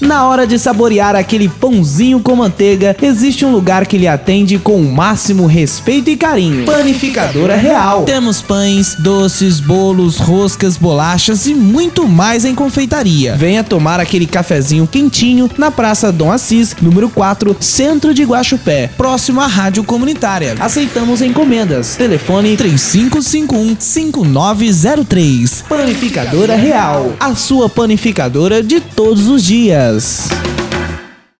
Na hora de saborear aquele pãozinho com manteiga, existe um lugar que lhe atende com o máximo respeito e carinho. Panificadora Real. Temos pães, doces, bolos, roscas, bolachas e muito mais em confeitaria. Venha tomar aquele cafezinho quentinho na Praça Dom Assis, número 4, Centro de Guaxupé, Próximo à Rádio Comunitária. Aceitamos encomendas. Telefone 3551-5903. Panificadora Real, a sua panificadora de todos os dias. Yes.